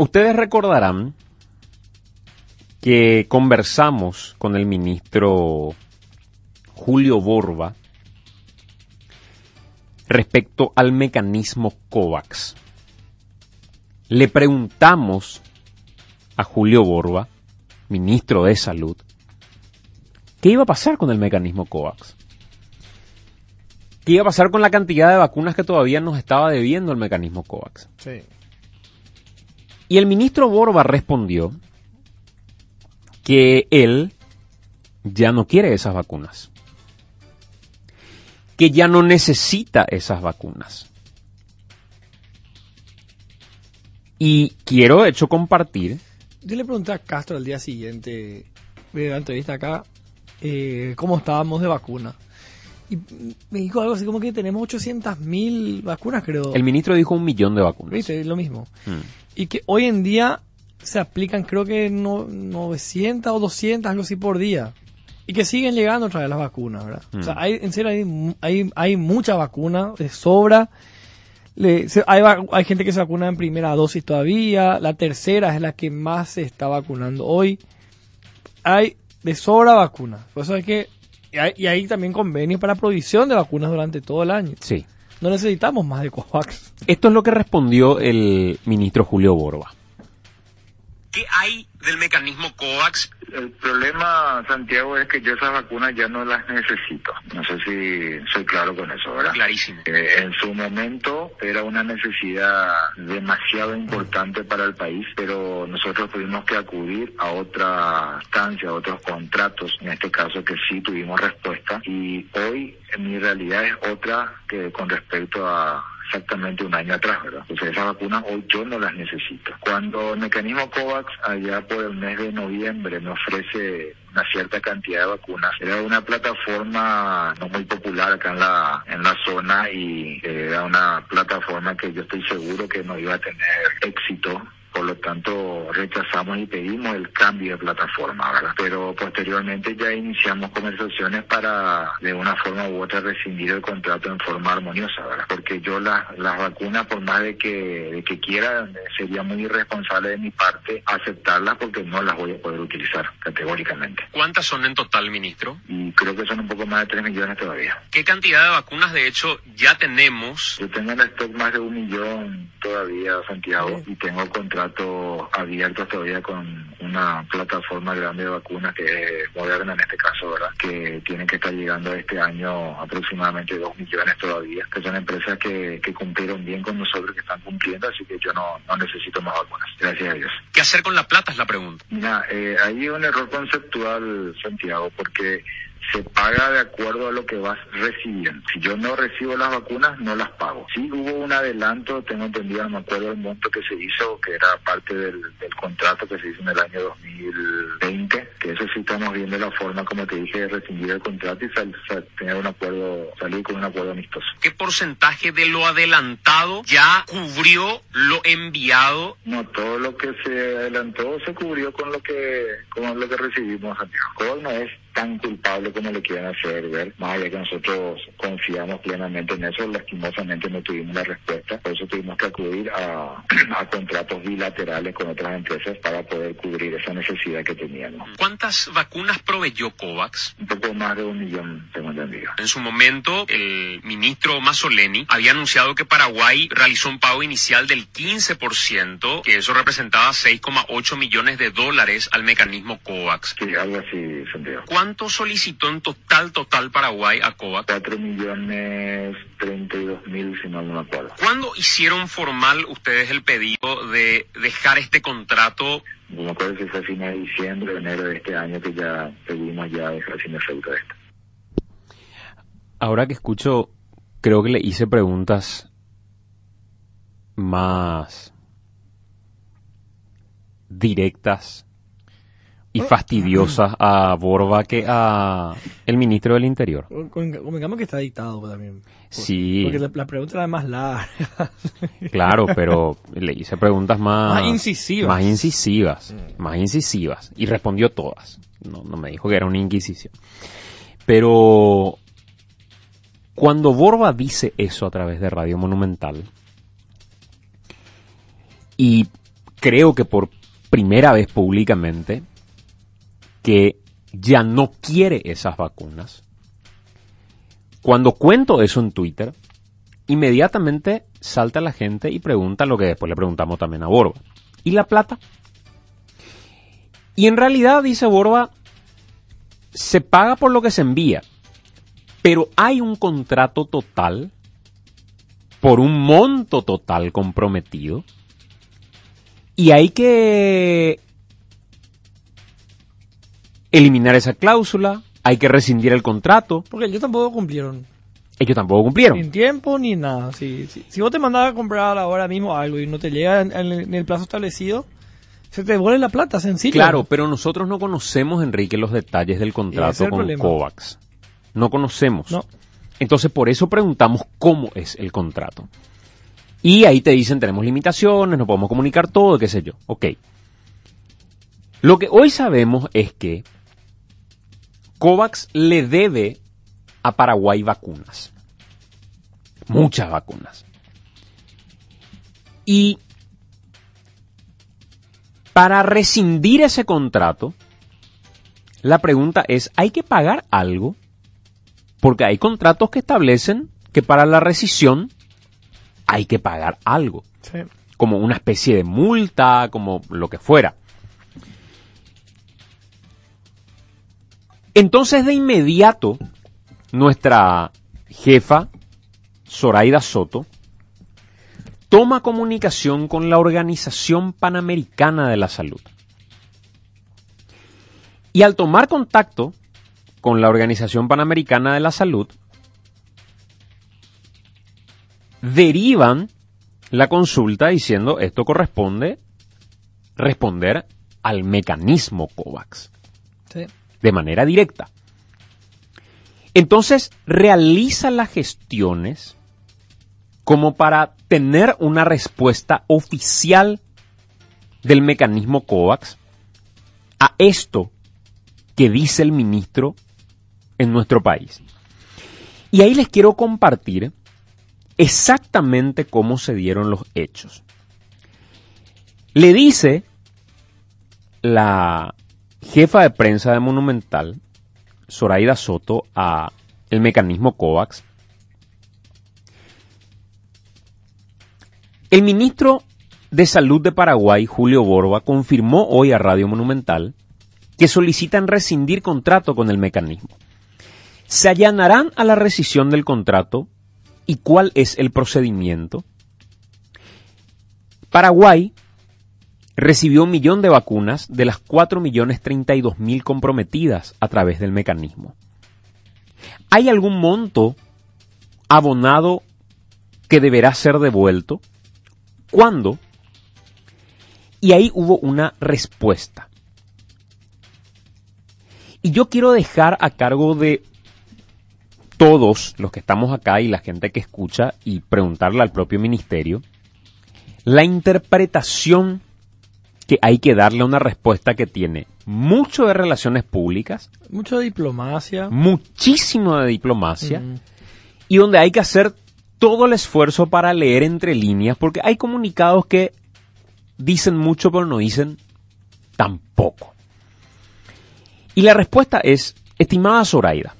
Ustedes recordarán que conversamos con el ministro Julio Borba respecto al mecanismo COVAX. Le preguntamos a Julio Borba, ministro de Salud, qué iba a pasar con el mecanismo COVAX. ¿Qué iba a pasar con la cantidad de vacunas que todavía nos estaba debiendo el mecanismo COVAX? Sí. Y el ministro Borba respondió que él ya no quiere esas vacunas. Que ya no necesita esas vacunas. Y quiero, de hecho, compartir. Yo le pregunté a Castro al día siguiente, de la entrevista acá, eh, cómo estábamos de vacuna. Y me dijo algo así como que tenemos 800.000 vacunas, creo. El ministro dijo un millón de vacunas. ¿Viste? Lo mismo. Mm. Y que hoy en día se aplican creo que no, 900 o 200, algo así por día. Y que siguen llegando otra vez las vacunas, ¿verdad? O sea, Mm. hay, en serio, hay, hay, hay mucha vacuna, de sobra. Le- se- hay, hay gente que se vacuna en primera dosis todavía. La tercera es la que más se está vacunando hoy. Hay de sobra vacuna. Por eso hay que... Y hay, y hay también convenios para provisión de vacunas durante todo el año. Sí. No necesitamos más de COVAX. Esto es lo que respondió el ministro Julio Borba. ¿Qué hay del mecanismo COVAX? El problema, Santiago, es que yo esas vacunas ya no las necesito. No sé si soy claro con eso, ¿verdad? Clarísimo. Eh, en su momento era una necesidad demasiado importante para el país, pero nosotros tuvimos que acudir a otra instancia, a otros contratos, en este caso que sí tuvimos respuesta. Y hoy mi realidad es otra que con respecto a exactamente un año atrás, ¿verdad? Entonces esas vacunas hoy yo no las necesito. Cuando el mecanismo COVAX allá por el mes de noviembre me ofrece una cierta cantidad de vacunas, era una plataforma no muy popular acá en la en la zona y eh, era una plataforma que yo estoy seguro que no iba a tener éxito por lo tanto rechazamos y pedimos el cambio de plataforma, ¿verdad? Pero posteriormente ya iniciamos conversaciones para de una forma u otra rescindir el contrato en forma armoniosa, ¿verdad? Porque yo las las vacunas, por más de que, de que quiera, sería muy irresponsable de mi parte aceptarlas porque no las voy a poder utilizar categóricamente. ¿Cuántas son en total, ministro? Y creo que son un poco más de 3 millones todavía. ¿Qué cantidad de vacunas, de hecho, ya tenemos? Yo tengo en stock más de un millón todavía, Santiago, y tengo contratos abiertos todavía con una plataforma grande de vacunas que es Moderna en este caso, ¿verdad? Que tienen que estar llegando este año aproximadamente dos millones todavía, que son empresas que, que cumplieron bien con nosotros, que están cumpliendo, así que yo no, no necesito más vacunas. Gracias a Dios. ¿Qué hacer con la plata es la pregunta? Mira, eh, hay un error conceptual, Santiago, porque se paga de acuerdo a lo que vas recibiendo. Si yo no recibo las vacunas, no las pago. Sí hubo un adelanto, tengo entendido, no me acuerdo el monto que se hizo, que era parte del, del contrato que se hizo en el año 2020, que eso sí estamos viendo la forma, como te dije, de rescindir el contrato y sal- sal- tener un acuerdo, salir con un acuerdo amistoso. ¿Qué porcentaje de lo adelantado ya cubrió lo enviado? No, todo lo que se adelantó se cubrió con lo que con lo que recibimos, Santiago. No es tan culpable como le quieren hacer ver, más allá que nosotros confiamos plenamente en eso, lastimosamente no tuvimos la respuesta, por eso tuvimos que acudir a, a contratos bilaterales con otras empresas para poder cubrir esa necesidad que teníamos. ¿Cuántas vacunas proveyó COVAX? Un poco más de un millón, tengo entendido. En su momento, el ministro Mazzoleni había anunciado que Paraguay realizó un pago inicial del 15%, que eso representaba 6,8 millones de dólares al mecanismo COVAX. Sí, algo así, Santiago. ¿Cuánto solicitó en total, total Paraguay a COVAX? 4 millones 32 mil, si mal no me acuerdo. ¿Cuándo hicieron formal ustedes el pedido de dejar este contrato? No me acuerdo si fue a fines de diciembre o enero de este año que ya pedimos ya dejar sin efecto esto. Ahora que escucho, creo que le hice preguntas más directas y fastidiosas a Borba que a el ministro del Interior. Con- con- Convengamos que está dictado también. Sí, Porque la, la pregunta era más larga. claro, pero le hice preguntas más... Más incisivas. Más incisivas, más incisivas. Y respondió todas. No, no me dijo que era una inquisición. Pero cuando Borba dice eso a través de Radio Monumental y creo que por primera vez públicamente, que ya no quiere esas vacunas. Cuando cuento eso en Twitter, inmediatamente salta la gente y pregunta lo que después le preguntamos también a Borba. ¿Y la plata? Y en realidad, dice Borba, se paga por lo que se envía, pero hay un contrato total por un monto total comprometido y hay que eliminar esa cláusula, hay que rescindir el contrato. Porque ellos tampoco cumplieron. Ellos tampoco cumplieron. Sin tiempo ni nada. Si, si, si vos te mandabas a comprar ahora mismo algo y no te llega en, en- en el plazo establecido, se te devuelve la plata, sencillo. Claro, pero nosotros no conocemos, Enrique, los detalles del contrato con problema. COVAX. No conocemos. No. Entonces, por eso preguntamos cómo es el contrato. Y ahí te dicen, tenemos limitaciones, no podemos comunicar todo, qué sé yo. Ok. Lo que hoy sabemos es que COVAX le debe a Paraguay vacunas. Muchas vacunas. Y para rescindir ese contrato, la pregunta es, ¿hay que pagar algo? Porque hay contratos que establecen que para la rescisión hay que pagar algo, Sí. como una especie de multa, como lo que fuera. Entonces de inmediato, nuestra jefa, Zoraida Soto, toma comunicación con la Organización Panamericana de la Salud. Y al tomar contacto con la Organización Panamericana de la Salud, derivan la consulta diciendo esto corresponde responder al mecanismo COVAX Sí. De manera directa. Entonces realiza las gestiones como para tener una respuesta oficial del mecanismo COVAX a esto que dice el ministro en nuestro país. Y ahí les quiero compartir exactamente cómo se dieron los hechos. Le dice la jefa de prensa de Monumental, Zoraida Soto, a el mecanismo COVAX. El ministro de Salud de Paraguay, Julio Borba, confirmó hoy a Radio Monumental que solicitan rescindir contrato con el mecanismo. Se allanarán a la rescisión del contrato y cuál es el procedimiento. Paraguay recibió un millón de vacunas de las 4.032.000 comprometidas a través del mecanismo. ¿Hay algún monto abonado que deberá ser devuelto? ¿Cuándo? Y ahí hubo una respuesta. Y yo quiero dejar a cargo de todos los que estamos acá y la gente que escucha y preguntarle al propio ministerio la interpretación que hay que darle una respuesta que tiene mucho de relaciones públicas, Mucho de diplomacia. muchísimo de diplomacia Mm. y donde hay que hacer todo el esfuerzo para leer entre líneas, porque hay comunicados que dicen mucho pero no dicen tampoco. Y la respuesta es, estimada Zoraida,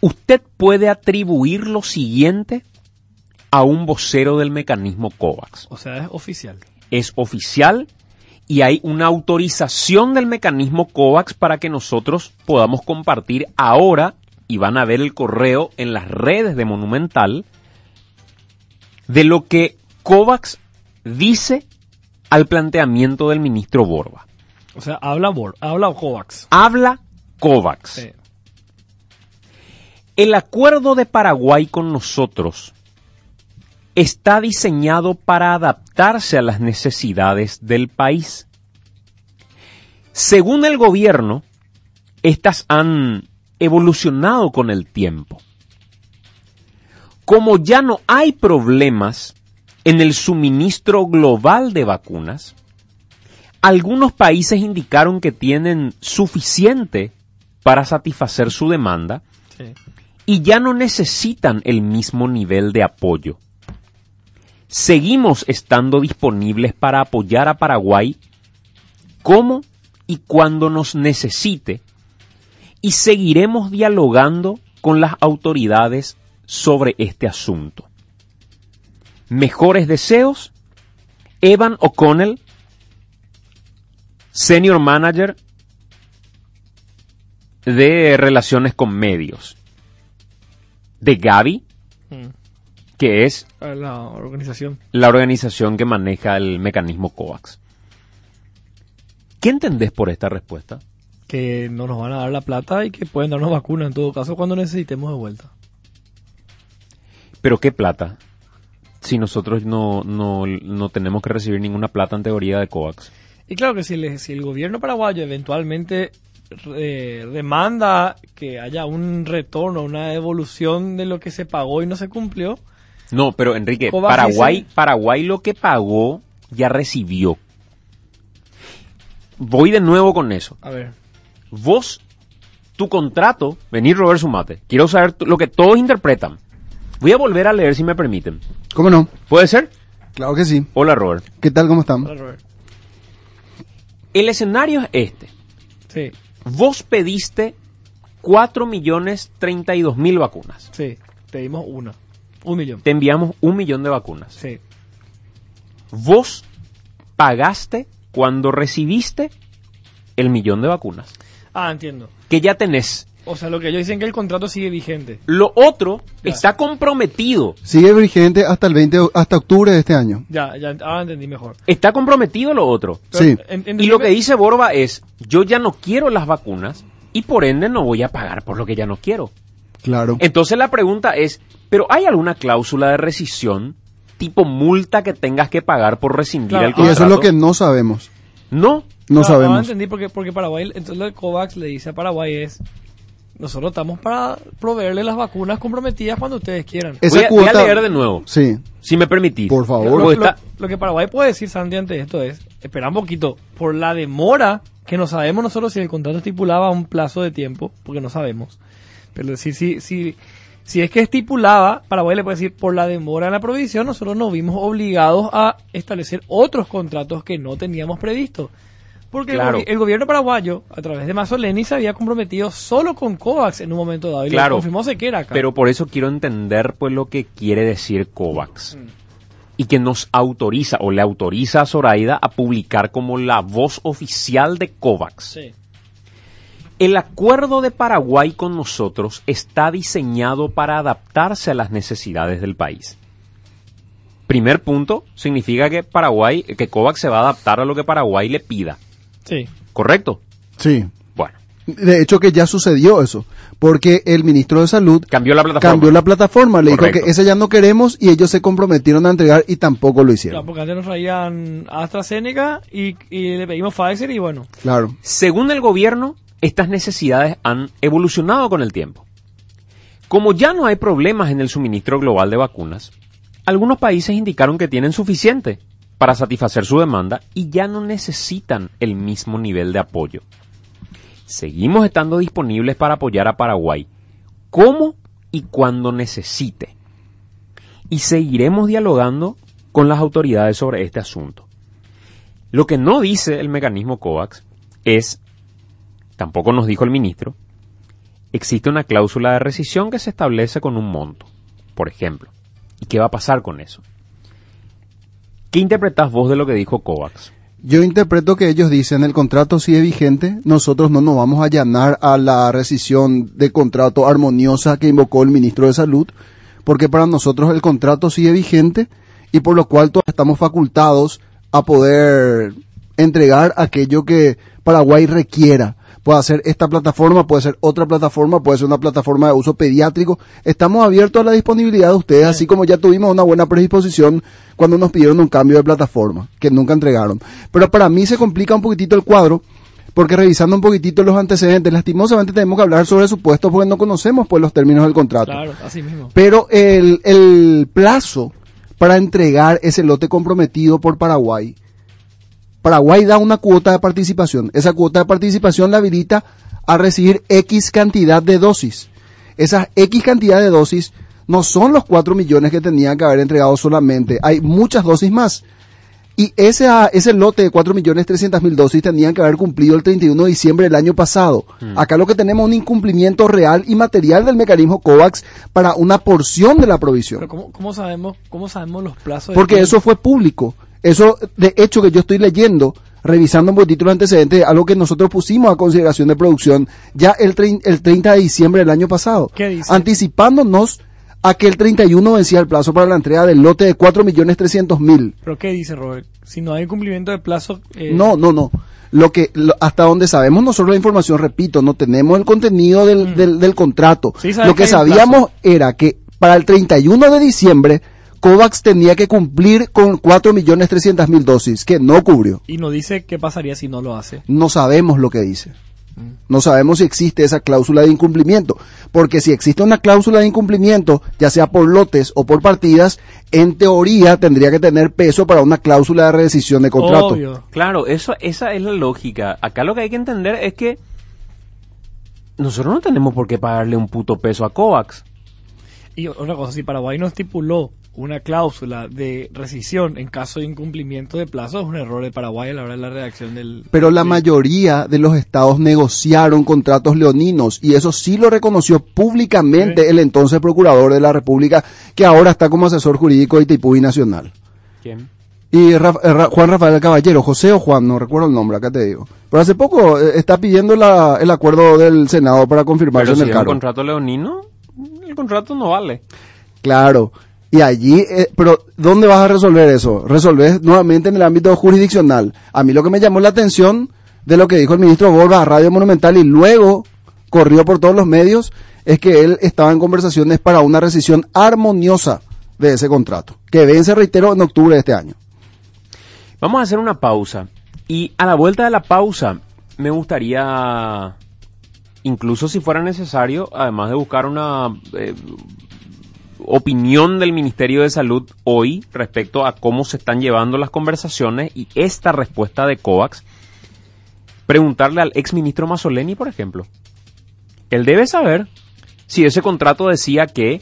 usted puede atribuir lo siguiente a un vocero del mecanismo COVAX O sea, es oficial. Es oficial y hay una autorización del mecanismo COVAX para que nosotros podamos compartir ahora, y van a ver el correo en las redes de Monumental, de lo que COVAX dice al planteamiento del ministro Borba. O sea, habla, Bor habla COVAX. Habla COVAX. Sí. El acuerdo de Paraguay con nosotros está diseñado para adaptarse a las necesidades del país. Según el gobierno, estas han evolucionado con el tiempo. Como ya no hay problemas en el suministro global de vacunas, algunos países indicaron que tienen suficiente para satisfacer su demanda Sí. y ya no necesitan el mismo nivel de apoyo. Seguimos estando disponibles para apoyar a Paraguay como y cuando nos necesite y seguiremos dialogando con las autoridades sobre este asunto. Mejores deseos, Evan O'Connell, Senior Manager de Relaciones con Medios, de Gavi, Mm. Que es La organización. la organización que maneja el mecanismo COVAX. ¿Qué entendés por esta respuesta? Que no nos van a dar la plata y que pueden darnos vacuna en todo caso cuando necesitemos de vuelta. Pero qué plata, si nosotros no, no, no tenemos que recibir ninguna plata en teoría de COVAX. Y claro que si, le- si el gobierno paraguayo eventualmente eh, demanda que haya un retorno, una devolución de lo que se pagó y no se cumplió, No, pero Enrique, Paraguay, dice- Paraguay lo que pagó ya recibió. Voy de nuevo con eso. a ver, Vos, tu contrato, venir Robert Sumate, quiero saber lo que todos interpretan. Voy a volver a leer si me permiten. ¿Cómo no? ¿Puede ser? Claro que sí. Hola Robert. ¿Qué tal? ¿Cómo están? para Robert. El escenario es este. Sí, Vos pediste 4 millones 32 mil vacunas. sí, pedimos una, un millón. Te enviamos un millón de vacunas. Sí, Vos pagaste cuando recibiste el millón de vacunas. ah, entiendo. Que ya tenés. O sea, lo que ellos dicen que el contrato sigue vigente. Lo otro Ya. está comprometido. Sigue vigente hasta el 20, o- hasta octubre de este año. Ya, ya, ahora entendí mejor. Está comprometido lo otro. Pero Sí. en- Y lo que dice Borba es, yo ya no quiero las vacunas y por ende no voy a pagar por lo que ya no quiero. Claro. Entonces la pregunta es, ¿pero hay alguna cláusula de rescisión tipo multa que tengas que pagar por rescindir Claro, el Y contrato? eso es lo que no sabemos. No, No Ahora sabemos. entendí porque, porque Paraguay, entonces lo de COVAX le dice a Paraguay es, nosotros estamos para proveerle las vacunas comprometidas cuando ustedes quieran. Esa voy a, voy a leer de nuevo, Sí. si me permitís. Por favor. Lo, Porque lo- está- lo que Paraguay puede decir, Sandy, ante esto es, espera un poquito, por la demora, que no sabemos nosotros si el contrato estipulaba un plazo de tiempo, porque no sabemos. Pero si, si, si, si es que estipulaba, Paraguay le puede decir, por la demora en la provisión, nosotros nos vimos obligados a establecer otros contratos que no teníamos previsto. Porque el Claro. gobi- el, gobierno paraguayo, a través de Mazzoleni, se había comprometido solo con COVAX en un momento dado. Y Claro. confirmó Sequera acá. Pero por eso quiero entender pues lo que quiere decir COVAX. Y que nos autoriza o le autoriza a Zoraida a publicar como la voz oficial de COVAX. Sí. El acuerdo de Paraguay con nosotros está diseñado para adaptarse a las necesidades del país. Primer punto, significa que Paraguay, que COVAX se va a adaptar a lo que Paraguay le pida. Sí. ¿Correcto? Sí. Bueno, De hecho que ya sucedió eso. Porque el ministro de Salud cambió la plataforma. cambió la plataforma. Le Correcto. dijo que esa ya no queremos y ellos se comprometieron a entregar y tampoco lo Claro, hicieron. porque antes nos traían AstraZeneca y, y le pedimos Pfizer y bueno. Claro. Según el gobierno, estas necesidades han evolucionado con el tiempo. Como ya no hay problemas en el suministro global de vacunas, algunos países indicaron que tienen suficiente para satisfacer su demanda y ya no necesitan el mismo nivel de apoyo. Seguimos estando disponibles para apoyar a Paraguay, como y cuando necesite. Y seguiremos dialogando con las autoridades sobre este asunto. Lo que no dice el mecanismo COVAX es, tampoco nos dijo el ministro, existe una cláusula de rescisión que se establece con un monto, por ejemplo. ¿Y qué va a pasar con eso? ¿Qué interpretás vos de lo que dijo COVAX? Yo interpreto que ellos dicen el contrato sigue vigente, nosotros no nos vamos a allanar a la rescisión de contrato armoniosa que invocó el ministro de Salud, porque para nosotros el contrato sigue vigente y por lo cual todos estamos facultados a poder entregar aquello que Paraguay requiera. Puede ser esta plataforma, puede ser otra plataforma, puede ser una plataforma de uso pediátrico. Estamos abiertos a la disponibilidad de ustedes, así como ya tuvimos una buena predisposición cuando nos pidieron un cambio de plataforma, que nunca entregaron. Pero para mí se complica un poquitito el cuadro, porque revisando un poquitito los antecedentes, lastimosamente tenemos que hablar sobre supuestos porque no conocemos pues los términos del contrato. Claro, así mismo. Pero el, el plazo para entregar ese lote comprometido por Paraguay, Paraguay da una cuota de participación. Esa cuota de participación la habilita a recibir X cantidad de dosis. Esas X cantidad de dosis No son los 4 millones que tenían que haber entregado solamente. Hay muchas dosis más. Y ese, ah, ese lote de 4 millones 300 mil dosis tenían que haber cumplido el 31 de diciembre del año pasado. Acá lo que tenemos es un incumplimiento real y material del mecanismo COVAX para una porción de la provisión. Pero ¿cómo, cómo sabemos, cómo sabemos los plazos? de Porque eso fue público. Eso, de hecho, que yo estoy leyendo, revisando un poquito los antecedentes, algo que nosotros pusimos a consideración de producción ya el, el 30 de diciembre del año pasado. ¿Qué dice? Anticipándonos a que el 31 vencía el plazo para la entrega del lote de 4.300.000. ¿Pero qué dice Robert? Si no hay cumplimiento de plazo... eh, No, no, no. Lo que, lo- hasta donde sabemos nosotros la información, repito, no tenemos el contenido del, del, del contrato. Mm. Sí, Lo que sabíamos era que para el 31 de diciembre, COVAX tenía que cumplir con 4.300.000 dosis, que no cubrió. Y no dice qué pasaría si no lo hace. No sabemos lo que dice. Mm. No sabemos si existe esa cláusula de incumplimiento. Porque si existe una cláusula de incumplimiento, ya sea por lotes o por partidas, en teoría tendría que tener peso para una cláusula de rescisión de contrato. Obvio. Claro, eso, esa es la lógica. Acá lo que hay que entender es que nosotros no tenemos por qué pagarle un puto peso a COVAX. Y otra cosa, si Paraguay no estipuló una cláusula de rescisión en caso de incumplimiento de plazo, es un error de Paraguay a la hora de la redacción del... Pero la mayoría de los estados negociaron contratos leoninos y eso sí lo reconoció públicamente Sí. el entonces procurador de la República, que ahora está como asesor jurídico de Itipuy Nacional. ¿Quién? Y eh, Ra- Juan Rafael Caballero, José o Juan, no recuerdo el nombre, acá te digo. Pero hace poco eh, está pidiendo la- el acuerdo del Senado para confirmarse Pero en si el cargo. contrato leonino, el contrato no vale. Claro. Y allí, eh, pero ¿dónde vas a resolver eso? Resolver nuevamente en el ámbito jurisdiccional. A mí lo que me llamó la atención de lo que dijo el ministro Borba a Radio Monumental y luego corrió por todos los medios es que él estaba en conversaciones para una rescisión armoniosa de ese contrato, que vence, reitero, en octubre de este año. Vamos a hacer una pausa. Y a la vuelta de la pausa, me gustaría, incluso si fuera necesario, además de buscar una eh, opinión del Ministerio de Salud hoy respecto a cómo se están llevando las conversaciones y esta respuesta de COVAX, preguntarle al ex ministro Mazzoleni, por ejemplo. Él debe saber si ese contrato decía que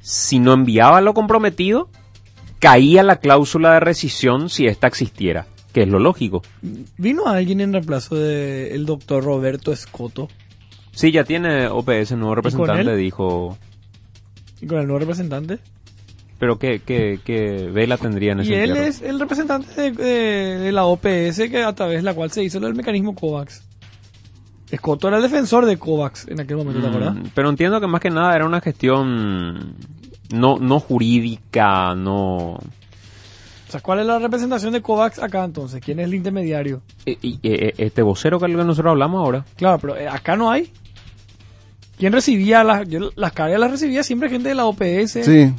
si no enviaba lo comprometido, caía la cláusula de rescisión si ésta existiera, que es lo lógico. ¿Vino alguien en reemplazo del doctor Roberto Escoto Sí, ya tiene OPS, nuevo representante, dijo. Y con el nuevo representante? Pero ¿qué, qué, qué vela tendría en ese Y él entierro? es el representante de, de- de la OPS que a través de la cual se hizo el mecanismo COVAX. Escoto era el defensor de COVAX en aquel momento, ¿te acuerdas? Mm, Pero entiendo que más que nada era una gestión no, no jurídica, no... O sea, ¿cuál es la representación de COVAX acá entonces? ¿Quién es el intermediario? y- y- y- este vocero que es lo que nosotros hablamos ahora. Claro, pero eh, acá no hay. ¿Quién recibía las, yo las cargas las recibía siempre gente de la OPS? Sí.